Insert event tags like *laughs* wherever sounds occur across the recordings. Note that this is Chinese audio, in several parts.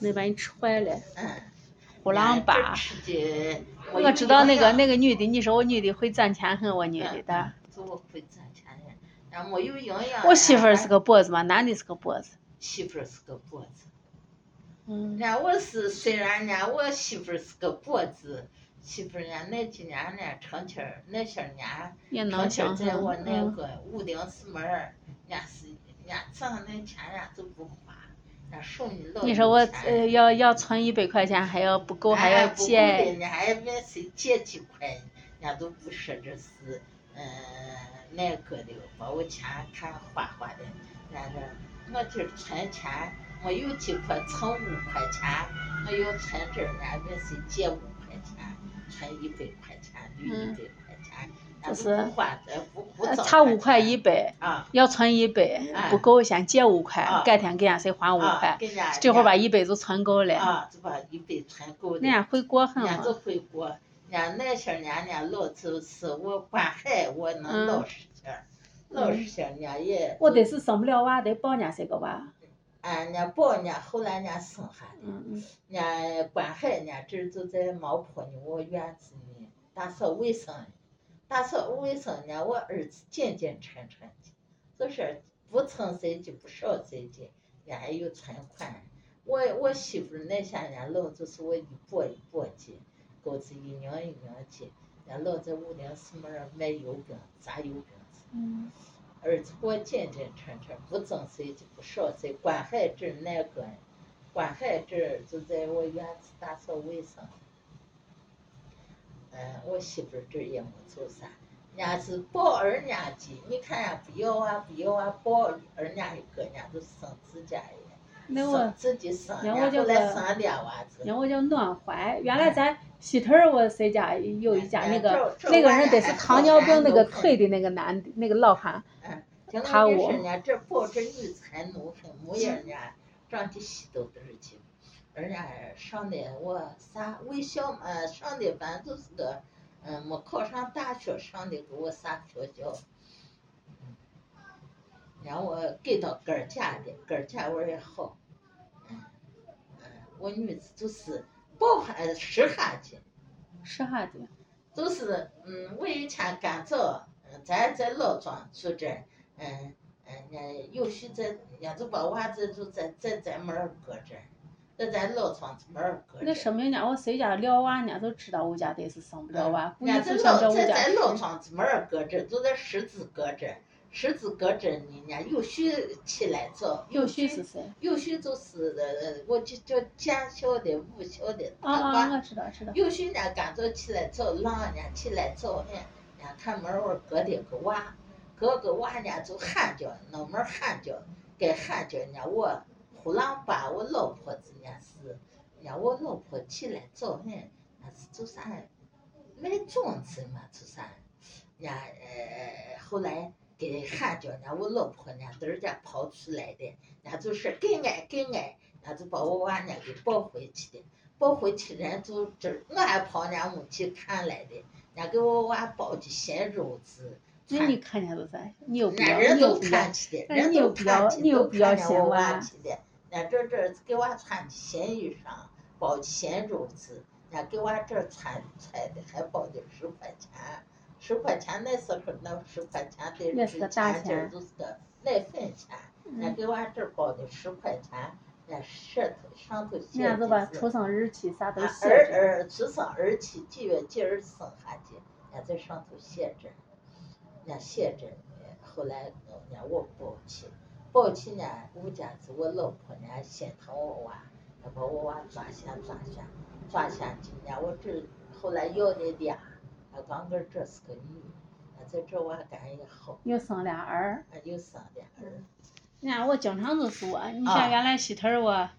能把你吃坏了。嗯。虎狼疤。吃的。我知道那个那个女的，你说我女的会赚钱很，我女的的。我会赚钱的，俺没有营养。我媳妇儿是个脖子嘛，男的是个脖子。媳妇儿是个脖子。嗯。伢我是虽然伢我媳妇儿是个脖子，媳妇儿伢那几年呢，成天儿那些年，成天在我那个五顶四门儿，伢是伢挣那钱伢都不花。你说我呃要要存一百块钱，还要不够还要借。哎，不够的，伢还问谁借几块，人家都不说这是嗯那个的，把我钱看花花的。伢说，我这存钱我有几块，存五块钱，我要存这儿，伢问谁借五块钱，存一百块钱，留一百。就是差五块一百，要存一百，不够先借五块，改天给伢谁还五块，这会儿把一百就存够了。啊，就把一百存够了。伢会过很嘛。会过，伢那些年伢老就是我管孩我能老实些，老实些伢也。我得是生不了娃，得抱伢谁个娃。俺伢抱伢，后来伢生下的。伢管孩伢这就在毛坡呢，我院子里打扫卫生。打扫卫生呢，我儿子简简单单的，就是不蹭谁的，不少谁的，伢还有存款。我我媳妇那些年老就是我一拨一拨的，工资一拧一拧的，伢老在屋顶四门卖油饼，炸油饼子嗯。儿子我简简单单，不争谁的，不少谁，管孩子那个，管孩子就在我院子打扫卫生。嗯，我媳妇儿这也没做啥，人家是抱二伢的，你看伢不要啊不要啊，抱二伢一个，伢都生自家的，生自己生，伢后来生俩娃子。那我叫暖怀，原来咱西头儿我谁家有一家那个那个人得是糖尿病那个腿的那个男的那个老汉，他我。这抱这女子还农村，没人家长得稀都得劲。人家上的我啥卫校嘛，上的反正就是个，嗯，没考上大学，上的给我啥学校，嗯，让我给到哥儿家的，哥儿家我也好，嗯，嗯，我女子就是抱孩子使哈的，十哈的，就是嗯，我以前干早，嗯，咱在老庄住着，嗯嗯，人有时在，人家就把娃子就在在咱门儿搁这。在咱老庄子门儿搁那说明伢我谁家撂娃，伢都知道我家得是生不了娃。伢在老在咱老庄子门儿搁着，就在十字搁着，十字搁着呢。伢有序起来早。有序是谁？有序就是呃，我就叫建校的、武校的。啊啊，我知道知道。有序伢干早起来早，让伢起来早呢。伢看门外搁的个娃，搁个娃人家就喊叫，脑门喊叫，该喊叫人家我。虎狼把我老婆子伢是，伢我老婆起来早很，那是做啥？卖粽子嘛，做啥？伢呃后来给喊叫伢我老婆伢儿家跑出来的，伢就是给俺给俺，伢就把我娃伢给抱回去的，抱回去人就这我还跑伢屋去看来的，伢给我娃包的咸肉子。那你看见都啥？你又不要，你又不要，你又不要，你又不要嫌娃。俺这这给娃穿的新衣裳，包的新褥子，俺给娃这穿穿的还包的十块钱，十块钱那时候那十块钱得值钱，这就是个奶粉钱。俺给娃这包的十块钱，俺舌头上头写的出生日期啥都写着。儿儿出生日期几月几日生下的，俺在上头写着，俺写着，后来俺我包起。抱起呢，我家是我老婆呢，心疼我娃，要把我娃抓下抓下抓下去呢。我这后来要的俩，俺刚个这是个女，俺在这娃干也好。又生俩儿。又生俩儿。你看我经常都说，你像原来西头我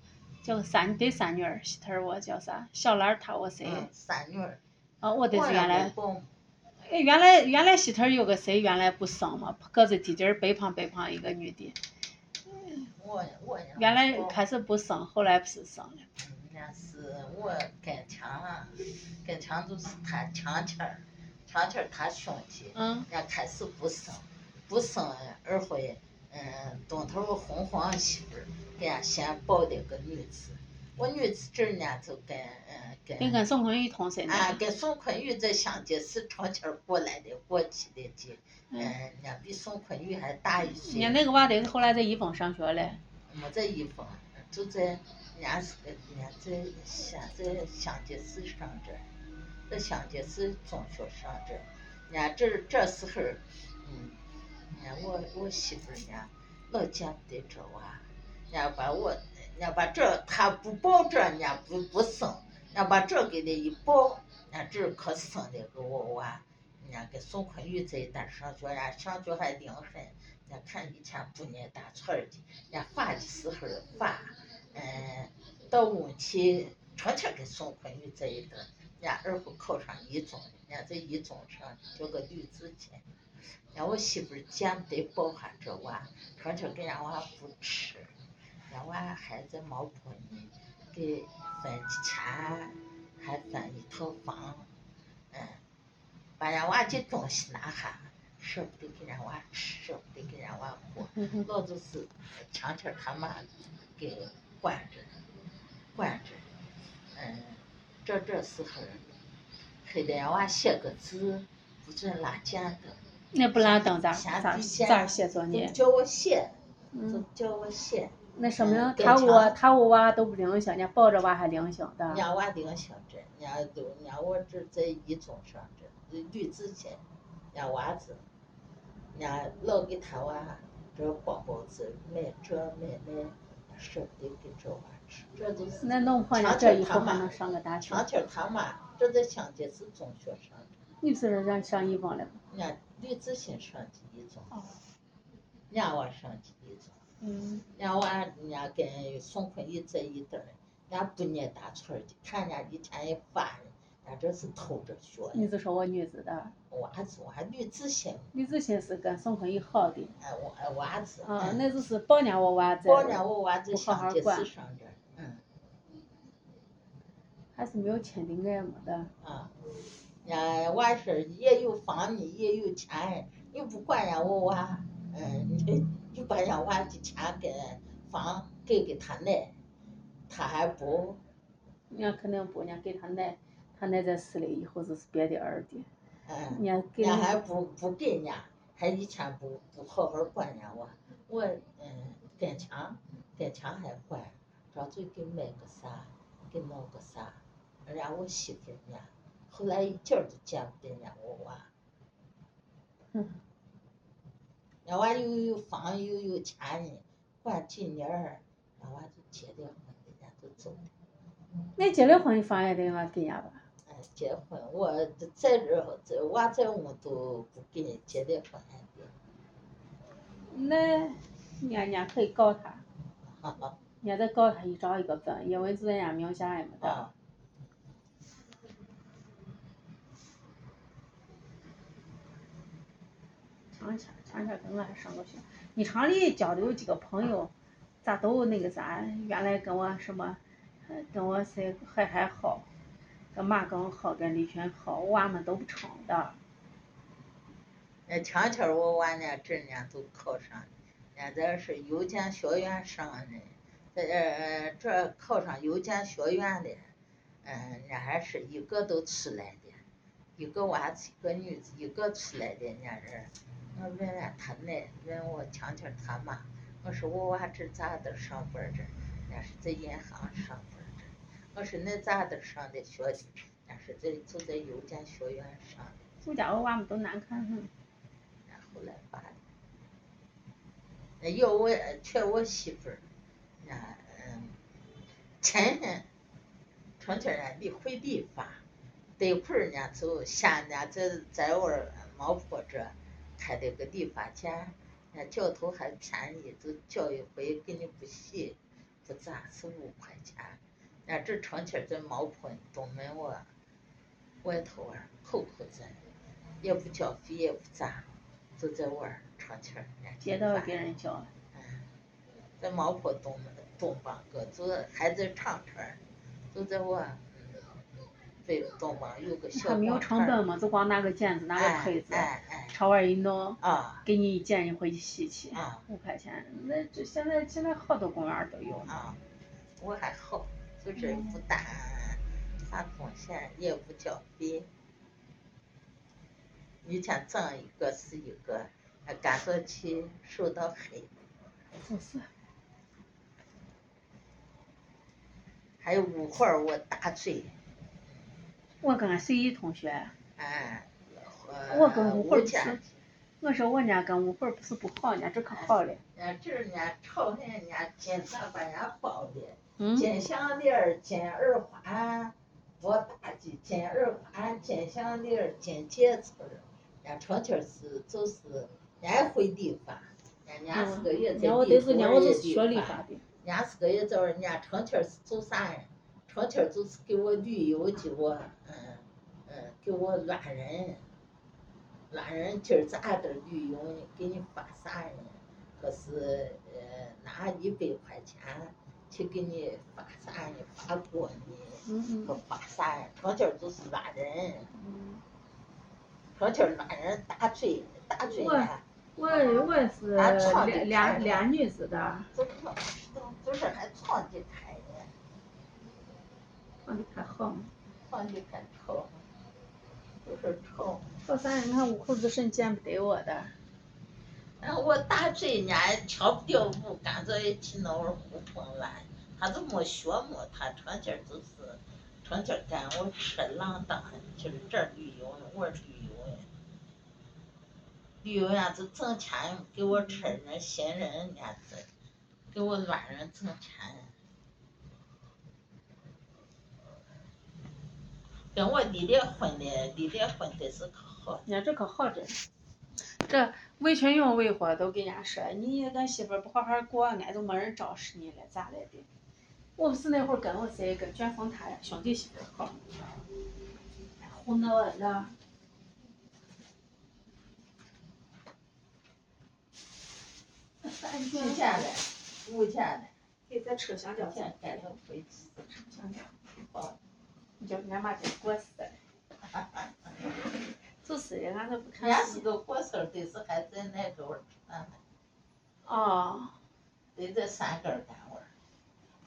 叫三对三女儿，西头我叫啥？小兰儿她我谁？三女儿。哦，我得是原来。哎，原来原来西头有个谁？原来不生嘛，个子低点儿，白胖白胖一个女的。原来开始不生，后来不是生了。那是我跟强，跟强就是他强钱儿，强钱儿他兄弟。嗯。伢开始不生，不生二回，嗯，东头红黄媳妇儿给伢先抱的个女子，我女子这呢就跟嗯跟。你跟宋坤宇同岁啊，跟宋坤宇在乡级市长庆过来的，过去的的，嗯，人家比宋坤宇还大一岁。人家那个娃得后来在一凤上学嘞。没在一凤，就在人家是个人家在现在乡级市上这，在乡级市中学上这，人家这这时候，嗯，人家我我媳妇儿呢，老见不得这娃，人家把我。人家把这他不抱这，人家不不生，人家把这给他一抱，人家这可生了个我娃。人家跟宋坤宇在一带上学，人家上学还灵很。人家看以前不念大村儿的，人家发的时候发，嗯，到温期成天跟宋坤宇在一堆。人家儿后考上一中，人家在一中上叫个吕子谦。人家我媳妇儿见不得抱下这娃，成天跟人家娃不吃。娃还在毛坡呢，给分钱，还分一套房，嗯，把人娃的东西拿下，舍不得给人娃吃，舍不得给人娃喝，老子是强天他妈给惯着，惯着，嗯，这这时候，还得人娃写个字，不准拉剪灯。那不拉灯咋咋咋写作业？叫我写，就叫我写。那说明他我他我娃都不灵性，人家抱着娃还灵性的。人家娃灵性着，人家都人家我这在一中上着，女子去，人家娃子，人家老给他娃这包包子，买这买那，舍不得给这娃吃，这都是。那弄破了这以后还能上个大学。强天他妈这在乡级是中学上着。女子人家上一中了。人家吕子欣上的一中。哦。人家娃上的一中。嗯，人家娃，人家跟宋坤宇在一堆儿，人家不念大村儿的，看人家一天一发，人家这是偷着学。你是说我女子的？娃子，我还吕子欣。吕子欣是跟宋坤宇好的。哎，娃娃子。啊，那就是保年我娃子。保年我娃子好好管。嗯。还是没有亲的爱没得。啊。人家娃是也有房呢，也有钱，你不管人家我娃，嗯，你。就把人家娃的钱跟房给给他奶，他还不。人家肯定不，人家给他奶，他奶在死了以后就是别的儿的。嗯。人家给。人家还不不给人家，还以前不不好好管人家我，我嗯跟前跟前还管，张嘴给买个啥，给弄个啥，人家我媳妇呢，后来一点都见不得人家我娃。*laughs* 嗯。人娃又有房又有钱呢，管几年儿，人娃就结了婚，人家都走了。那结了婚，房也得俺给人家吧？哎，结婚我在这这娃在我都不给人结的婚。那人家可以告他。哈哈。人家再告他一找一个分，因为在人家名下也没得。长钱。前天跟我还上过学，你厂里交的有几个朋友，咋都那个啥？原来跟我什么，跟我谁还还好，跟马刚好，跟李群好，娃们都不成的。那前天我娃呢，这年都考上，现在是邮电学院上的，在这这考上邮电学院的，嗯，那还是一个都出来的，一个娃子一个女子一个出来的那人。我问了他奶，问我强强他妈，我说我娃这咋的上班着？人家是在银行上班。我说那咋的上的学的？人家是在就在邮电学院上的。我家我娃们都难看很。然后来办的。那要我劝我媳妇儿，那嗯，前天，成天人离回理发，得会儿呢就现在在在我毛坡这。开的个理发店，那教头还便宜，就叫一回给你不洗，不咋是五块钱。那这长期在毛坡东门我外头玩口口子，也不交费也不咋，就在玩长期接到别人交。嗯，在毛坡东门东方个，就还在长春，就在我。对，东方有个小他没有成本嘛，就光拿个剪子，拿个推子，朝外一弄，给你一剪，你回去洗去，五块钱。那这现在现在好多公园都有。啊，我还好，负责负担啥贡献，也不交费。一天挣一个是一个，还干着去受到黑。就是。还有五会儿我大嘴。我跟俺随意同学。哎。我跟吴慧不是，我说我家跟吴慧不是不好，人家这可好了。人家这人家吵人，人家金子把人家包的，嗯金项链、金耳环，我大的金耳环、金项链、金戒指，人家成天是就是，人家会理发，人家是个月在地头也理发，人家是个月在人家成天是做啥呀？成天就是给我旅游，给我嗯嗯给我拉人。拉人今儿咋的旅游呢？给你发啥呢？可是呃拿一百块钱去给你发啥呢？发过呢？可发啥呀？成天就是乱人，成天乱人打嘴打嘴呢。我我也是练练练女子的。就是就是还闯的开呢。床的开好吗？床的太好。就是丑。好啥？你看五口子是见不得我的。然后我大嘴呢，跳不了舞，干着一起那会儿胡蹦乱。他都没学么？他成天就是，成天干我吃浪荡，就是这儿旅游呢，我旅游呢。旅游伢就挣钱给我吃人新人伢子，给我乱人挣钱。跟我离了婚的，离了婚的是可好。人家这可好着呢，这魏群勇、魏火都跟人家说，你跟媳妇不好好过，俺就没人招使你了，咋来的？我不是那会儿跟我谁跟卷峰他兄弟媳妇好，胡闹的。几千的？五千的。给咱车厢叫钱盖头回吃。车厢叫。好。你叫俺妈真过世了，就是的，俺都不看。人家是个过事儿，得是还在那个儿干呢。哦。得在三根干活儿，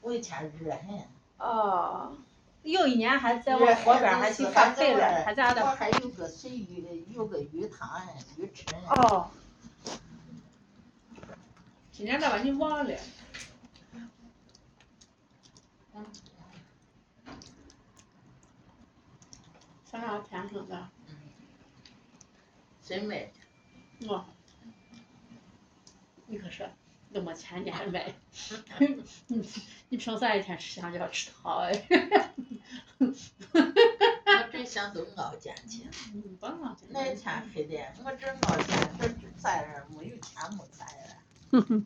我以前热很。哦。有一年还在我河边还去发肥了，还在那。我还有个水鱼，有个鱼塘鱼池呢。哦。今年咋把你忘了？嗯。想啥天生的？嗯。谁买的？我。你可是那么钱你还买？*laughs* *laughs* *laughs* 你你凭啥一天吃香蕉吃汤哎？*laughs* 我这想都熬钱去。嗯，不熬钱。那天黑的，我这熬钱，这咋样？没有钱没咋样。哼哼。